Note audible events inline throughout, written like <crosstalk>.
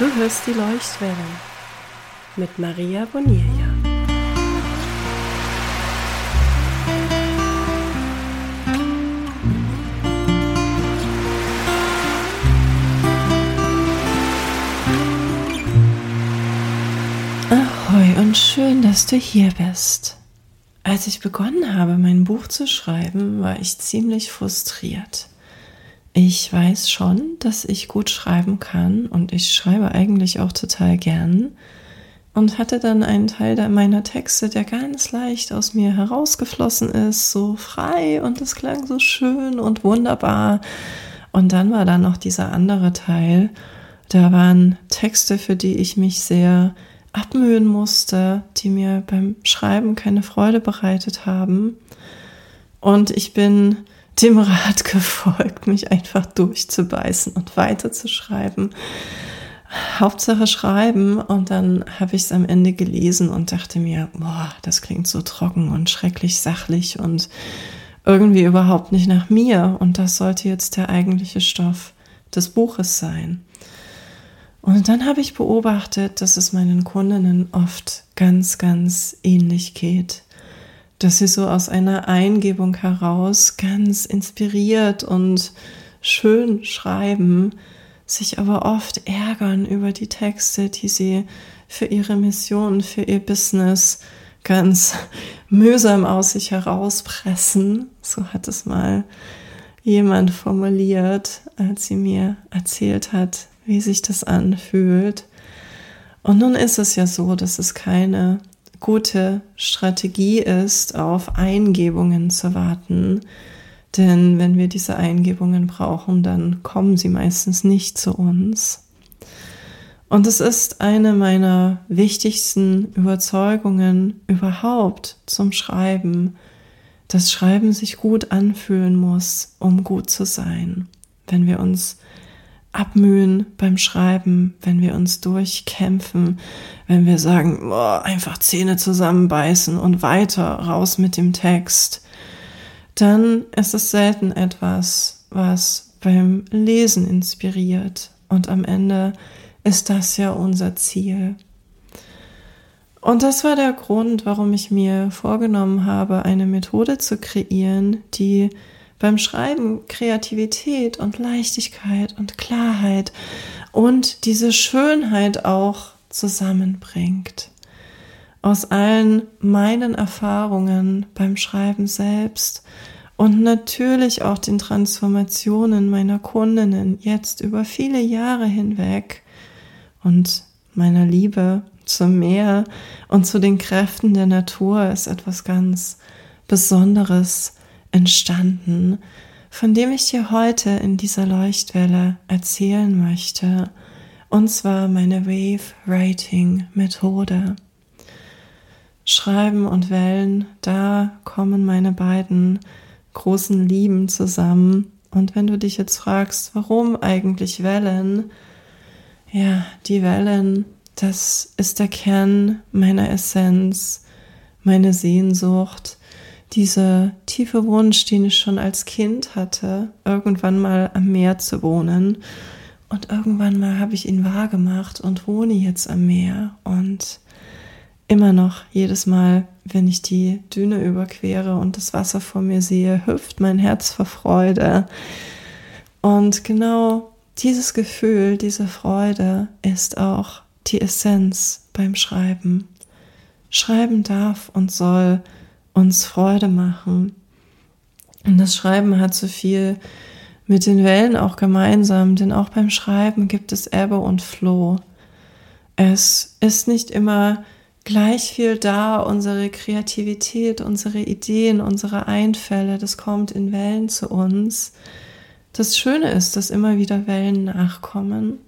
Du hörst die Leuchtwelle mit Maria Bonilla. Ahoi und schön, dass du hier bist. Als ich begonnen habe, mein Buch zu schreiben, war ich ziemlich frustriert. Ich weiß schon, dass ich gut schreiben kann und ich schreibe eigentlich auch total gern und hatte dann einen Teil meiner Texte, der ganz leicht aus mir herausgeflossen ist, so frei und es klang so schön und wunderbar. Und dann war da noch dieser andere Teil, da waren Texte, für die ich mich sehr abmühen musste, die mir beim Schreiben keine Freude bereitet haben. Und ich bin dem Rat <laughs> gefolgt, mich einfach durchzubeißen und weiterzuschreiben. Hauptsache schreiben und dann habe ich es am Ende gelesen und dachte mir, boah, das klingt so trocken und schrecklich sachlich und irgendwie überhaupt nicht nach mir und das sollte jetzt der eigentliche Stoff des Buches sein. Und dann habe ich beobachtet, dass es meinen Kundinnen oft ganz, ganz ähnlich geht dass sie so aus einer Eingebung heraus ganz inspiriert und schön schreiben, sich aber oft ärgern über die Texte, die sie für ihre Mission, für ihr Business ganz <laughs> mühsam aus sich herauspressen. So hat es mal jemand formuliert, als sie mir erzählt hat, wie sich das anfühlt. Und nun ist es ja so, dass es keine gute Strategie ist, auf Eingebungen zu warten. Denn wenn wir diese Eingebungen brauchen, dann kommen sie meistens nicht zu uns. Und es ist eine meiner wichtigsten Überzeugungen überhaupt zum Schreiben, dass Schreiben sich gut anfühlen muss, um gut zu sein. Wenn wir uns abmühen beim Schreiben, wenn wir uns durchkämpfen, wenn wir sagen, boah, einfach Zähne zusammenbeißen und weiter raus mit dem Text, dann ist es selten etwas, was beim Lesen inspiriert. Und am Ende ist das ja unser Ziel. Und das war der Grund, warum ich mir vorgenommen habe, eine Methode zu kreieren, die beim Schreiben Kreativität und Leichtigkeit und Klarheit und diese Schönheit auch zusammenbringt. Aus allen meinen Erfahrungen beim Schreiben selbst und natürlich auch den Transformationen meiner Kundinnen jetzt über viele Jahre hinweg und meiner Liebe zum Meer und zu den Kräften der Natur ist etwas ganz Besonderes entstanden, von dem ich dir heute in dieser Leuchtwelle erzählen möchte, und zwar meine Wave Writing Methode. Schreiben und Wellen, da kommen meine beiden großen Lieben zusammen. Und wenn du dich jetzt fragst, warum eigentlich Wellen? Ja, die Wellen, das ist der Kern meiner Essenz, meine Sehnsucht, dieser tiefe Wunsch, den ich schon als Kind hatte, irgendwann mal am Meer zu wohnen. Und irgendwann mal habe ich ihn wahrgemacht und wohne jetzt am Meer. Und immer noch, jedes Mal, wenn ich die Düne überquere und das Wasser vor mir sehe, hüpft mein Herz vor Freude. Und genau dieses Gefühl, diese Freude ist auch die Essenz beim Schreiben. Schreiben darf und soll uns Freude machen. Und das Schreiben hat so viel mit den Wellen auch gemeinsam, denn auch beim Schreiben gibt es Ebbe und Floh. Es ist nicht immer gleich viel da, unsere Kreativität, unsere Ideen, unsere Einfälle, das kommt in Wellen zu uns. Das Schöne ist, dass immer wieder Wellen nachkommen.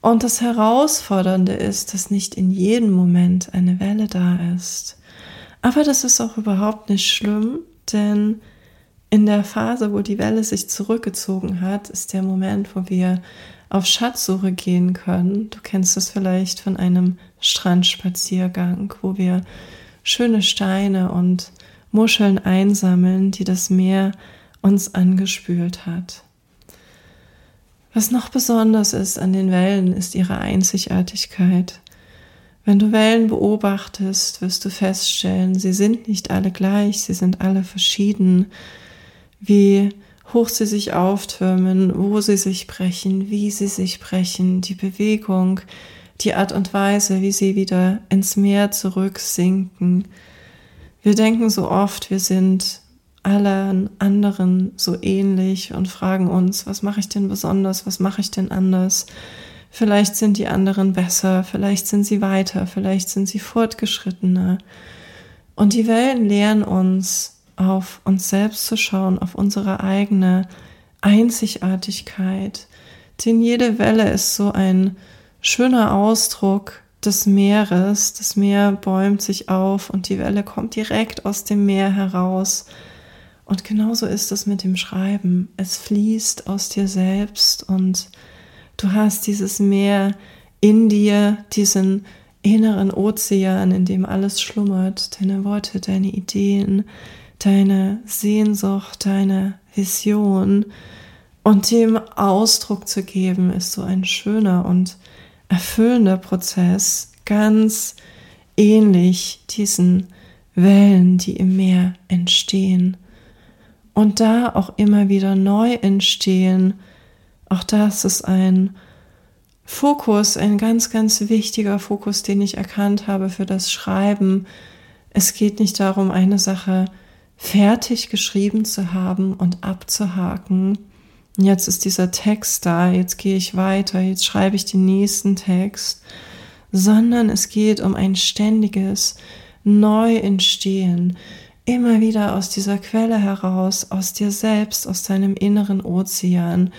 Und das Herausfordernde ist, dass nicht in jedem Moment eine Welle da ist. Aber das ist auch überhaupt nicht schlimm, denn in der Phase, wo die Welle sich zurückgezogen hat, ist der Moment, wo wir auf Schatzsuche gehen können. Du kennst es vielleicht von einem Strandspaziergang, wo wir schöne Steine und Muscheln einsammeln, die das Meer uns angespült hat. Was noch besonders ist an den Wellen, ist ihre Einzigartigkeit. Wenn du Wellen beobachtest, wirst du feststellen, sie sind nicht alle gleich, sie sind alle verschieden, wie hoch sie sich auftürmen, wo sie sich brechen, wie sie sich brechen, die Bewegung, die Art und Weise, wie sie wieder ins Meer zurücksinken. Wir denken so oft, wir sind allen anderen so ähnlich und fragen uns, was mache ich denn besonders, was mache ich denn anders? Vielleicht sind die anderen besser, vielleicht sind sie weiter, vielleicht sind sie fortgeschrittener. Und die Wellen lehren uns, auf uns selbst zu schauen, auf unsere eigene Einzigartigkeit. Denn jede Welle ist so ein schöner Ausdruck des Meeres. Das Meer bäumt sich auf und die Welle kommt direkt aus dem Meer heraus. Und genauso ist es mit dem Schreiben. Es fließt aus dir selbst und du hast dieses Meer in dir, diesen inneren Ozean, in dem alles schlummert, deine Worte, deine Ideen, deine Sehnsucht, deine Vision. Und dem Ausdruck zu geben, ist so ein schöner und erfüllender Prozess, ganz ähnlich diesen Wellen, die im Meer entstehen und da auch immer wieder neu entstehen. Auch das ist ein Fokus, ein ganz, ganz wichtiger Fokus, den ich erkannt habe für das Schreiben. Es geht nicht darum, eine Sache fertig geschrieben zu haben und abzuhaken. Jetzt ist dieser Text da, jetzt gehe ich weiter, jetzt schreibe ich den nächsten Text, sondern es geht um ein ständiges Neuentstehen, immer wieder aus dieser Quelle heraus, aus dir selbst, aus deinem inneren Ozean,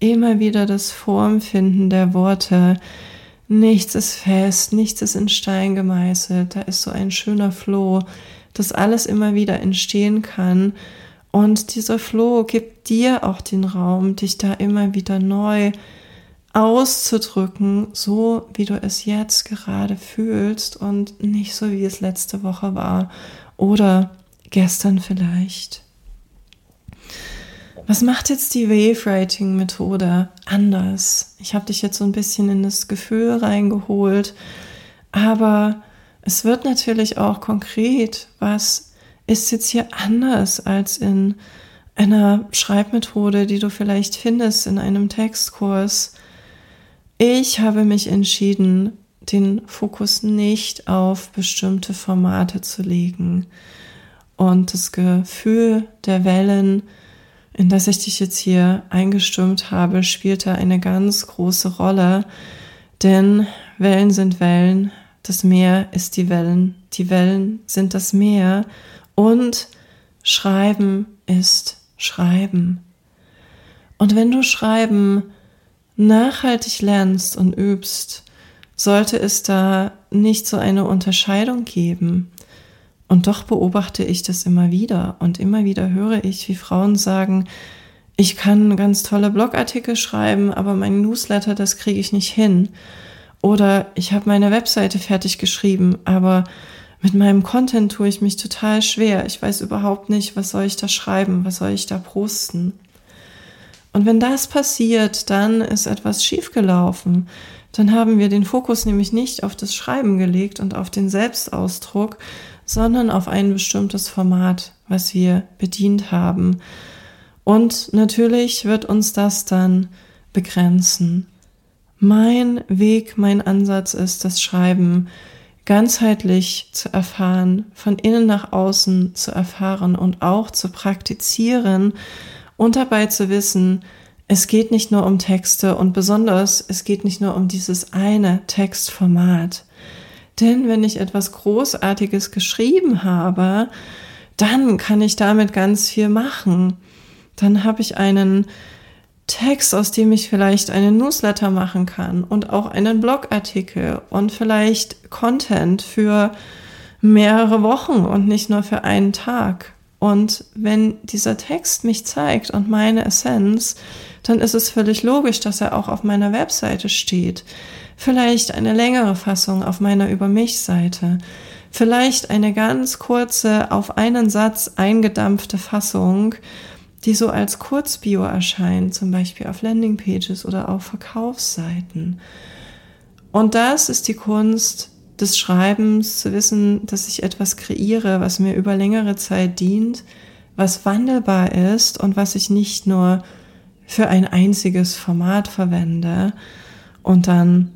immer wieder das Formfinden der Worte. Nichts ist fest, nichts ist in Stein gemeißelt, da ist so ein schöner Floh, dass alles immer wieder entstehen kann. Und dieser Floh gibt dir auch den Raum, dich da immer wieder neu auszudrücken, so wie du es jetzt gerade fühlst und nicht so wie es letzte Woche war oder gestern vielleicht. Was macht jetzt die Wave-Writing-Methode anders? Ich habe dich jetzt so ein bisschen in das Gefühl reingeholt, aber es wird natürlich auch konkret, was ist jetzt hier anders als in einer Schreibmethode, die du vielleicht findest in einem Textkurs. Ich habe mich entschieden, den Fokus nicht auf bestimmte Formate zu legen. Und das Gefühl der Wellen, in das ich dich jetzt hier eingestimmt habe, spielt da eine ganz große Rolle. Denn Wellen sind Wellen, das Meer ist die Wellen, die Wellen sind das Meer und Schreiben ist Schreiben. Und wenn du Schreiben nachhaltig lernst und übst, sollte es da nicht so eine Unterscheidung geben. Und doch beobachte ich das immer wieder und immer wieder höre ich, wie Frauen sagen, ich kann ganz tolle Blogartikel schreiben, aber mein Newsletter, das kriege ich nicht hin. Oder ich habe meine Webseite fertig geschrieben, aber mit meinem Content tue ich mich total schwer. Ich weiß überhaupt nicht, was soll ich da schreiben, was soll ich da posten. Und wenn das passiert, dann ist etwas schiefgelaufen. Dann haben wir den Fokus nämlich nicht auf das Schreiben gelegt und auf den Selbstausdruck, sondern auf ein bestimmtes Format, was wir bedient haben. Und natürlich wird uns das dann begrenzen. Mein Weg, mein Ansatz ist, das Schreiben ganzheitlich zu erfahren, von innen nach außen zu erfahren und auch zu praktizieren und dabei zu wissen, es geht nicht nur um Texte und besonders es geht nicht nur um dieses eine Textformat. Denn wenn ich etwas Großartiges geschrieben habe, dann kann ich damit ganz viel machen. Dann habe ich einen Text, aus dem ich vielleicht einen Newsletter machen kann und auch einen Blogartikel und vielleicht Content für mehrere Wochen und nicht nur für einen Tag. Und wenn dieser Text mich zeigt und meine Essenz, dann ist es völlig logisch, dass er auch auf meiner Webseite steht. Vielleicht eine längere Fassung auf meiner Über mich Seite. Vielleicht eine ganz kurze, auf einen Satz eingedampfte Fassung die so als Kurzbio erscheinen, zum Beispiel auf Landingpages oder auf Verkaufsseiten. Und das ist die Kunst des Schreibens, zu wissen, dass ich etwas kreiere, was mir über längere Zeit dient, was wandelbar ist und was ich nicht nur für ein einziges Format verwende und dann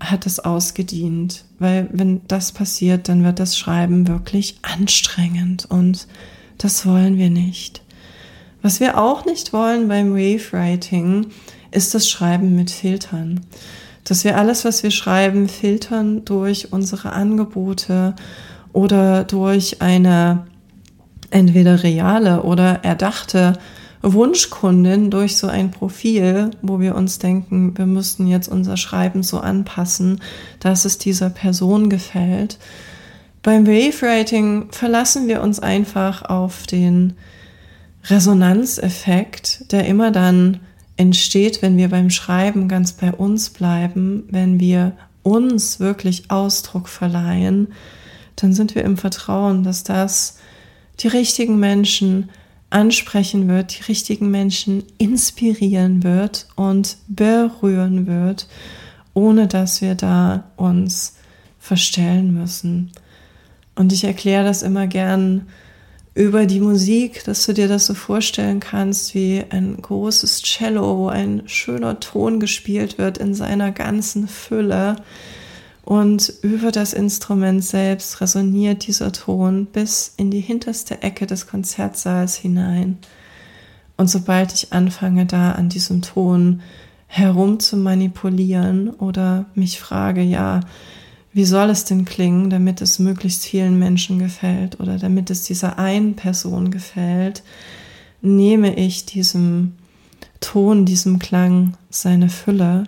hat es ausgedient. Weil wenn das passiert, dann wird das Schreiben wirklich anstrengend und das wollen wir nicht. Was wir auch nicht wollen beim Wave Writing, ist das Schreiben mit Filtern. Dass wir alles, was wir schreiben, filtern durch unsere Angebote oder durch eine entweder reale oder erdachte Wunschkundin durch so ein Profil, wo wir uns denken, wir müssten jetzt unser Schreiben so anpassen, dass es dieser Person gefällt. Beim Wave Writing verlassen wir uns einfach auf den Resonanzeffekt, der immer dann entsteht, wenn wir beim Schreiben ganz bei uns bleiben, wenn wir uns wirklich Ausdruck verleihen, dann sind wir im Vertrauen, dass das die richtigen Menschen ansprechen wird, die richtigen Menschen inspirieren wird und berühren wird, ohne dass wir da uns verstellen müssen. Und ich erkläre das immer gern über die Musik, dass du dir das so vorstellen kannst wie ein großes Cello, wo ein schöner Ton gespielt wird in seiner ganzen Fülle und über das Instrument selbst resoniert dieser Ton bis in die hinterste Ecke des Konzertsaals hinein. Und sobald ich anfange, da an diesem Ton herum zu manipulieren oder mich frage, ja, wie soll es denn klingen, damit es möglichst vielen Menschen gefällt oder damit es dieser einen Person gefällt, nehme ich diesem Ton, diesem Klang seine Fülle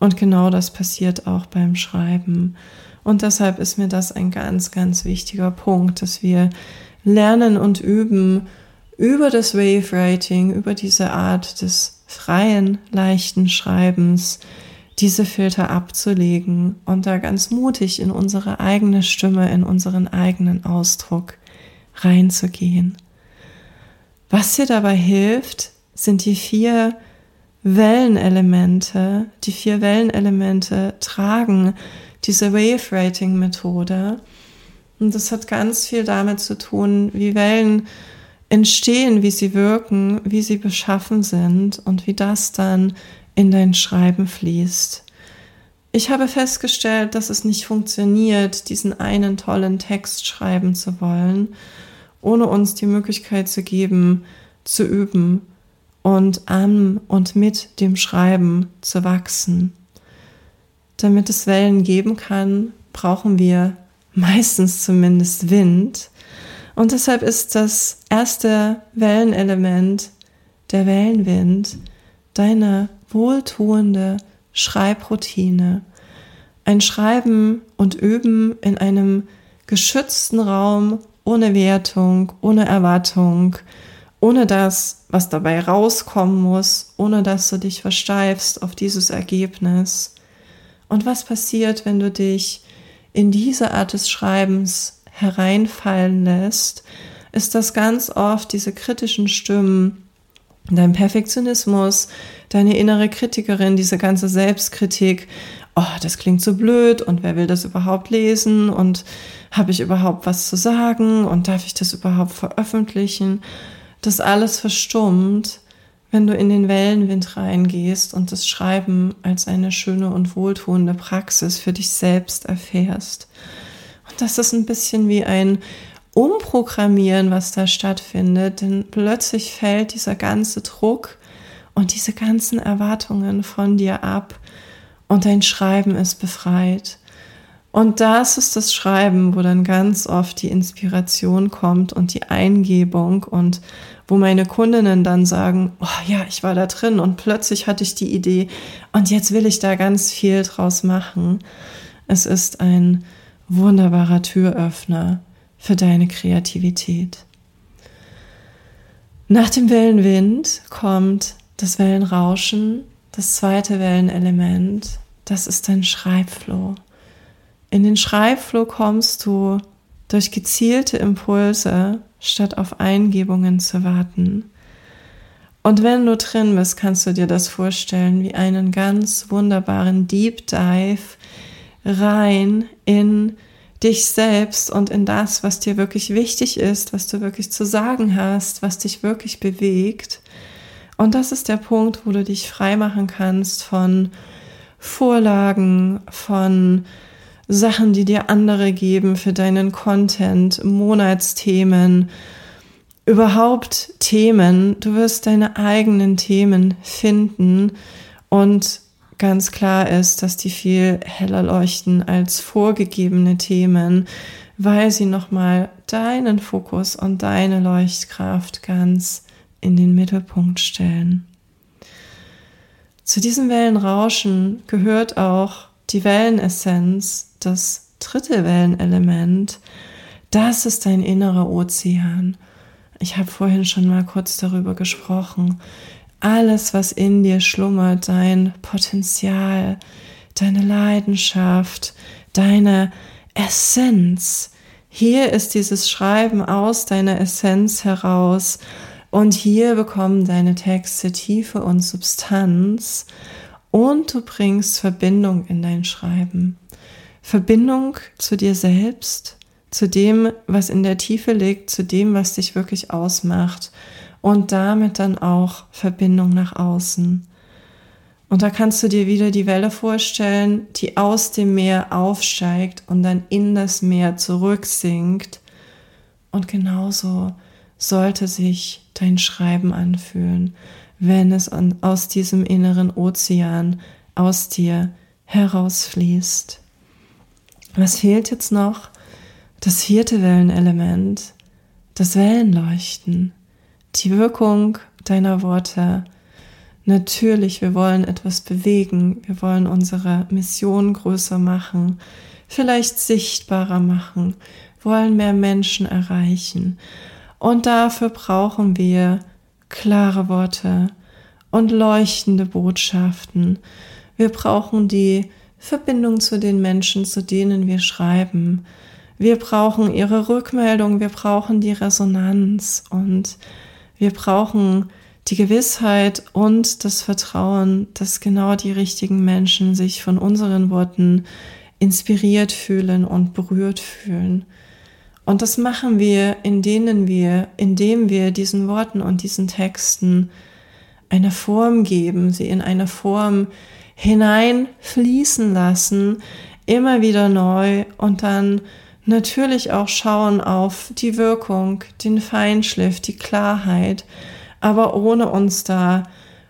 und genau das passiert auch beim Schreiben. Und deshalb ist mir das ein ganz, ganz wichtiger Punkt, dass wir lernen und üben über das Wave Writing, über diese Art des freien, leichten Schreibens, diese Filter abzulegen und da ganz mutig in unsere eigene Stimme, in unseren eigenen Ausdruck reinzugehen. Was dir dabei hilft, sind die vier Wellenelemente, die vier Wellenelemente tragen diese Wave Rating Methode. Und das hat ganz viel damit zu tun, wie Wellen entstehen, wie sie wirken, wie sie beschaffen sind und wie das dann in dein Schreiben fließt. Ich habe festgestellt, dass es nicht funktioniert, diesen einen tollen Text schreiben zu wollen, ohne uns die Möglichkeit zu geben, zu üben, und an und mit dem Schreiben zu wachsen. Damit es Wellen geben kann, brauchen wir meistens zumindest Wind. Und deshalb ist das erste Wellenelement der Wellenwind deine wohltuende Schreibroutine. Ein Schreiben und Üben in einem geschützten Raum ohne Wertung, ohne Erwartung, ohne das, was dabei rauskommen muss, ohne dass du dich versteifst auf dieses Ergebnis. Und was passiert, wenn du dich in diese Art des Schreibens hereinfallen lässt, ist das ganz oft diese kritischen Stimmen, dein Perfektionismus, deine innere Kritikerin, diese ganze Selbstkritik, oh, das klingt so blöd und wer will das überhaupt lesen und habe ich überhaupt was zu sagen und darf ich das überhaupt veröffentlichen? Das alles verstummt, wenn du in den Wellenwind reingehst und das Schreiben als eine schöne und wohltuende Praxis für dich selbst erfährst. Und das ist ein bisschen wie ein Umprogrammieren, was da stattfindet, denn plötzlich fällt dieser ganze Druck und diese ganzen Erwartungen von dir ab und dein Schreiben ist befreit. Und das ist das Schreiben, wo dann ganz oft die Inspiration kommt und die Eingebung und wo meine Kundinnen dann sagen, oh ja, ich war da drin und plötzlich hatte ich die Idee und jetzt will ich da ganz viel draus machen. Es ist ein wunderbarer Türöffner für deine Kreativität. Nach dem Wellenwind kommt das Wellenrauschen, das zweite Wellenelement, das ist dein Schreibflow. In den Schreibflow kommst du durch gezielte Impulse, statt auf Eingebungen zu warten. Und wenn du drin bist, kannst du dir das vorstellen wie einen ganz wunderbaren Deep Dive rein in dich selbst und in das, was dir wirklich wichtig ist, was du wirklich zu sagen hast, was dich wirklich bewegt. Und das ist der Punkt, wo du dich frei machen kannst von Vorlagen, von Sachen, die dir andere geben für deinen Content, Monatsthemen, überhaupt Themen. Du wirst deine eigenen Themen finden und ganz klar ist, dass die viel heller leuchten als vorgegebene Themen, weil sie nochmal deinen Fokus und deine Leuchtkraft ganz in den Mittelpunkt stellen. Zu diesem Wellenrauschen gehört auch die Wellenessenz, das dritte Wellenelement. Das ist dein innerer Ozean. Ich habe vorhin schon mal kurz darüber gesprochen. Alles, was in dir schlummert, dein Potenzial, deine Leidenschaft, deine Essenz. Hier ist dieses Schreiben aus deiner Essenz heraus und hier bekommen deine Texte Tiefe und Substanz und du bringst Verbindung in dein Schreiben. Verbindung zu dir selbst, zu dem, was in der Tiefe liegt, zu dem, was dich wirklich ausmacht und damit dann auch Verbindung nach außen. Und da kannst du dir wieder die Welle vorstellen, die aus dem Meer aufsteigt und dann in das Meer zurücksinkt. Und genauso sollte sich dein Schreiben anfühlen, wenn es aus diesem inneren Ozean aus dir herausfließt. Was fehlt jetzt noch? Das vierte Wellenelement, das Wellenleuchten, die Wirkung deiner Worte. Natürlich, wir wollen etwas bewegen, wir wollen unsere Mission größer machen, vielleicht sichtbarer machen, wollen mehr Menschen erreichen. Und dafür brauchen wir klare Worte und leuchtende Botschaften. Wir brauchen die Verbindung zu den Menschen, zu denen wir schreiben. Wir brauchen ihre Rückmeldung, wir brauchen die Resonanz und wir brauchen die Gewissheit und das Vertrauen, dass genau die richtigen Menschen sich von unseren Worten inspiriert fühlen und berührt fühlen. Und das machen wir, indem wir, indem wir diesen Worten und diesen Texten eine Form geben, sie in eine Form hineinfließen lassen, immer wieder neu und dann natürlich auch schauen auf die Wirkung, den Feinschliff, die Klarheit, aber ohne uns da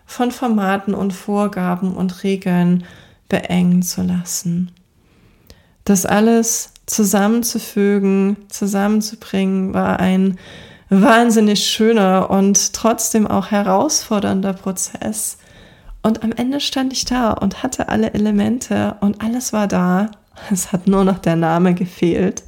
von Formaten und Vorgaben und Regeln beengen zu lassen. Das alles zusammenzufügen, zusammenzubringen, war ein wahnsinnig schöner und trotzdem auch herausfordernder Prozess. Und am Ende stand ich da und hatte alle Elemente und alles war da. Es hat nur noch der Name gefehlt.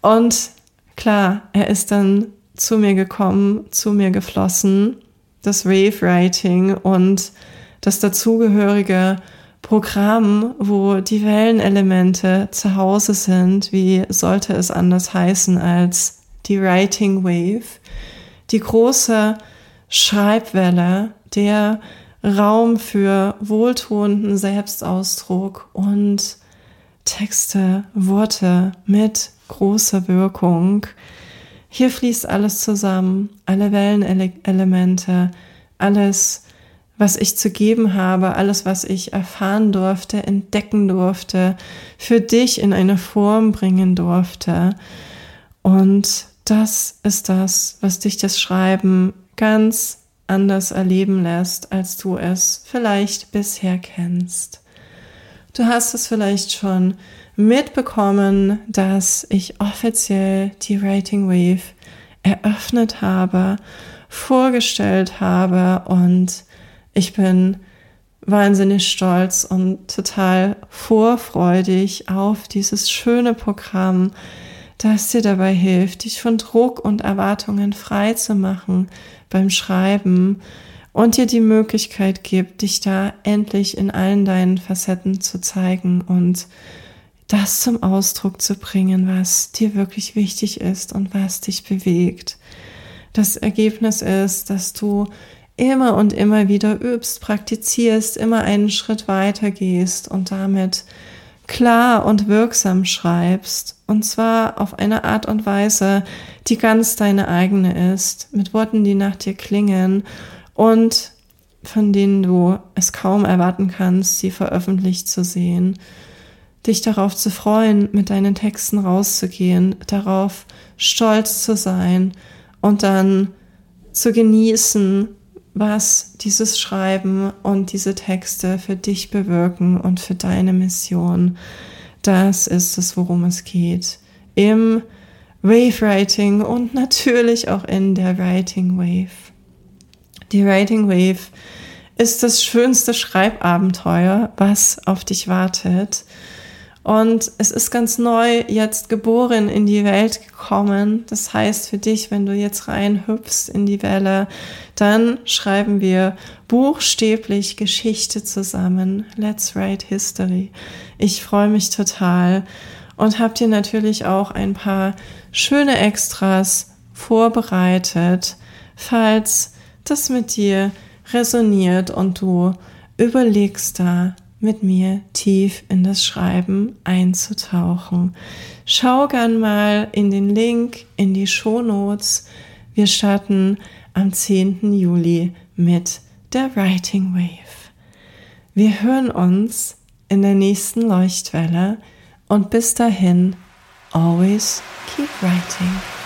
Und klar, er ist dann zu mir gekommen, zu mir geflossen, das Wave Writing und das dazugehörige Programm, wo die Wellenelemente zu Hause sind, wie sollte es anders heißen als die Writing Wave, die große Schreibwelle, der Raum für wohltuenden Selbstausdruck und Texte, Worte mit großer Wirkung. Hier fließt alles zusammen, alle Wellenelemente, alles, was ich zu geben habe, alles, was ich erfahren durfte, entdecken durfte, für dich in eine Form bringen durfte. Und das ist das, was dich das Schreiben ganz anders erleben lässt, als du es vielleicht bisher kennst. Du hast es vielleicht schon mitbekommen, dass ich offiziell die Writing Wave eröffnet habe, vorgestellt habe und ich bin wahnsinnig stolz und total vorfreudig auf dieses schöne Programm, das dir dabei hilft, dich von Druck und Erwartungen frei zu machen beim Schreiben und dir die Möglichkeit gibt, dich da endlich in allen deinen Facetten zu zeigen und das zum Ausdruck zu bringen, was dir wirklich wichtig ist und was dich bewegt. Das Ergebnis ist, dass du immer und immer wieder übst, praktizierst, immer einen Schritt weiter gehst und damit klar und wirksam schreibst. Und zwar auf eine Art und Weise, die ganz deine eigene ist, mit Worten, die nach dir klingen und von denen du es kaum erwarten kannst, sie veröffentlicht zu sehen. Dich darauf zu freuen, mit deinen Texten rauszugehen, darauf stolz zu sein und dann zu genießen, was dieses Schreiben und diese Texte für dich bewirken und für deine Mission. Das ist es, worum es geht. Im Wave Writing und natürlich auch in der Writing Wave. Die Writing Wave ist das schönste Schreibabenteuer, was auf dich wartet. Und es ist ganz neu jetzt geboren in die Welt gekommen. Das heißt für dich, wenn du jetzt reinhüpfst in die Welle, dann schreiben wir buchstäblich Geschichte zusammen. Let's write history. Ich freue mich total und habe dir natürlich auch ein paar schöne Extras vorbereitet, falls das mit dir resoniert und du überlegst da mit mir tief in das Schreiben einzutauchen. Schau gern mal in den Link in die Shownotes. Wir starten am 10. Juli mit der Writing Wave. Wir hören uns in der nächsten Leuchtwelle und bis dahin, always keep writing.